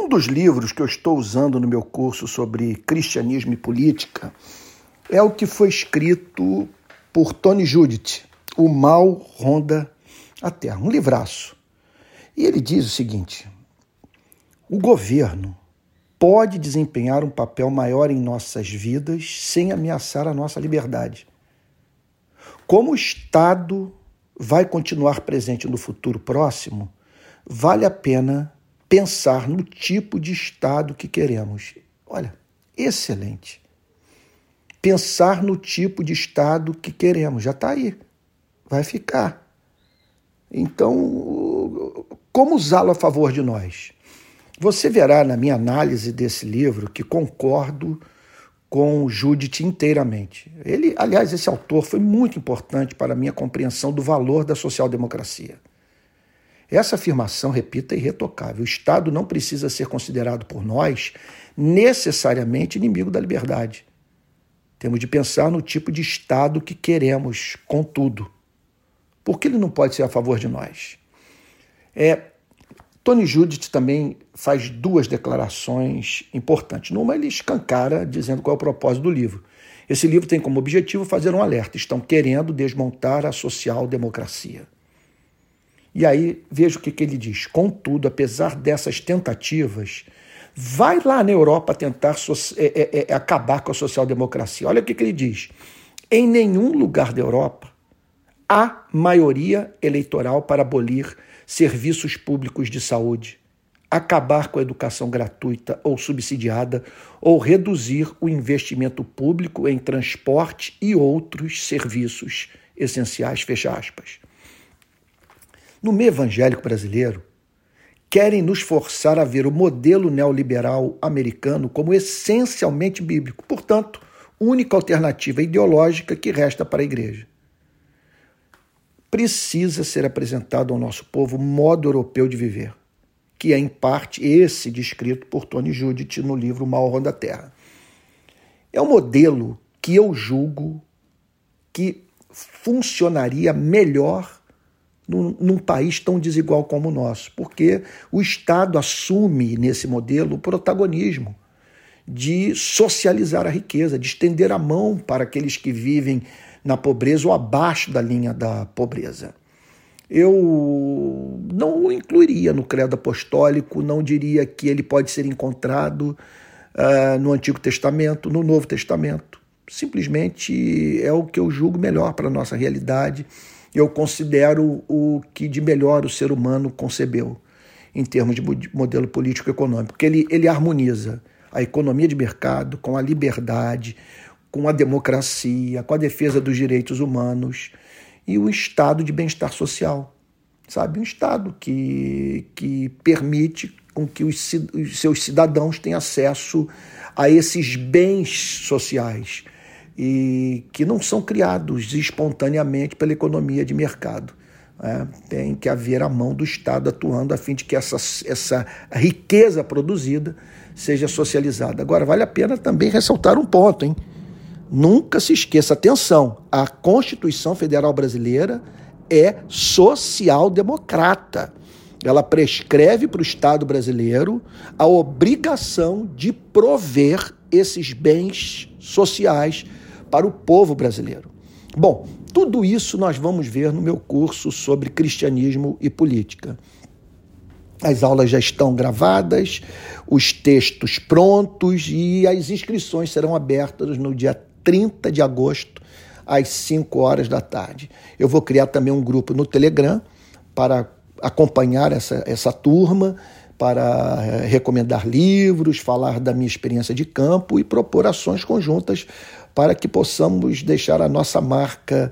Um dos livros que eu estou usando no meu curso sobre cristianismo e política é o que foi escrito por Tony Judith, O Mal Ronda a Terra, um livraço. E ele diz o seguinte: o governo pode desempenhar um papel maior em nossas vidas sem ameaçar a nossa liberdade. Como o Estado vai continuar presente no futuro próximo, vale a pena pensar no tipo de Estado que queremos. Olha, excelente. Pensar no tipo de Estado que queremos. Já está aí. Vai ficar. Então, como usá-lo a favor de nós? Você verá na minha análise desse livro que concordo com Judith inteiramente. Ele, aliás, esse autor foi muito importante para a minha compreensão do valor da social-democracia. Essa afirmação, repita, é irretocável. O Estado não precisa ser considerado por nós necessariamente inimigo da liberdade. Temos de pensar no tipo de Estado que queremos, contudo. Por que ele não pode ser a favor de nós? É, Tony Judith também faz duas declarações importantes. Numa, ele escancara dizendo qual é o propósito do livro. Esse livro tem como objetivo fazer um alerta: estão querendo desmontar a social-democracia. E aí, veja o que, que ele diz. Contudo, apesar dessas tentativas, vai lá na Europa tentar so é, é, é, acabar com a social-democracia. Olha o que, que ele diz. Em nenhum lugar da Europa há maioria eleitoral para abolir serviços públicos de saúde, acabar com a educação gratuita ou subsidiada ou reduzir o investimento público em transporte e outros serviços essenciais, fecha aspas. No meio evangélico brasileiro, querem nos forçar a ver o modelo neoliberal americano como essencialmente bíblico, portanto, única alternativa ideológica que resta para a igreja precisa ser apresentado ao nosso povo o modo europeu de viver, que é, em parte, esse descrito por Tony Judith no livro Mal da Terra. É um modelo que eu julgo que funcionaria melhor num, num, país tão desigual como o nosso, porque o Estado assume nesse modelo o protagonismo de socializar a riqueza, de estender a mão para aqueles que vivem na pobreza ou abaixo da linha da pobreza. Eu não o incluiria no credo apostólico, não diria que ele pode ser encontrado uh, no Antigo Testamento, no Novo Testamento. Simplesmente é o que eu julgo melhor para a nossa realidade. Eu considero o que de melhor o ser humano concebeu em termos de modelo político-econômico, porque ele, ele harmoniza a economia de mercado com a liberdade, com a democracia, com a defesa dos direitos humanos e o estado de bem-estar social. Sabe? Um estado que, que permite com que os, os seus cidadãos tenham acesso a esses bens sociais e que não são criados espontaneamente pela economia de mercado. É, tem que haver a mão do Estado atuando a fim de que essa, essa riqueza produzida seja socializada. Agora, vale a pena também ressaltar um ponto, hein? Nunca se esqueça, atenção, a Constituição Federal Brasileira é social-democrata. Ela prescreve para o Estado brasileiro a obrigação de prover esses bens sociais para o povo brasileiro. Bom, tudo isso nós vamos ver no meu curso sobre cristianismo e política. As aulas já estão gravadas, os textos prontos e as inscrições serão abertas no dia 30 de agosto, às 5 horas da tarde. Eu vou criar também um grupo no Telegram para acompanhar essa, essa turma, para eh, recomendar livros, falar da minha experiência de campo e propor ações conjuntas para que possamos deixar a nossa marca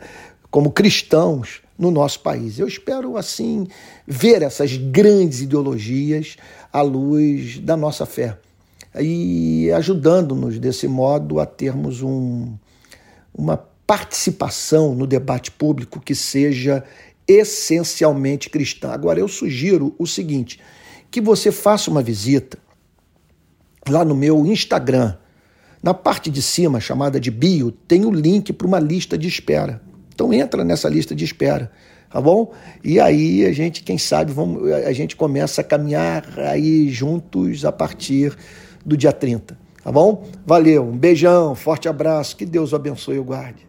como cristãos no nosso país. Eu espero, assim, ver essas grandes ideologias à luz da nossa fé e ajudando-nos desse modo a termos um, uma participação no debate público que seja essencialmente cristã. Agora, eu sugiro o seguinte: que você faça uma visita lá no meu Instagram. Na parte de cima, chamada de bio, tem o link para uma lista de espera. Então entra nessa lista de espera tá bom? E aí a gente, quem sabe, vamos, a gente começa a caminhar aí juntos a partir do dia 30, tá bom? Valeu, um beijão, forte abraço, que Deus o abençoe e o guarde.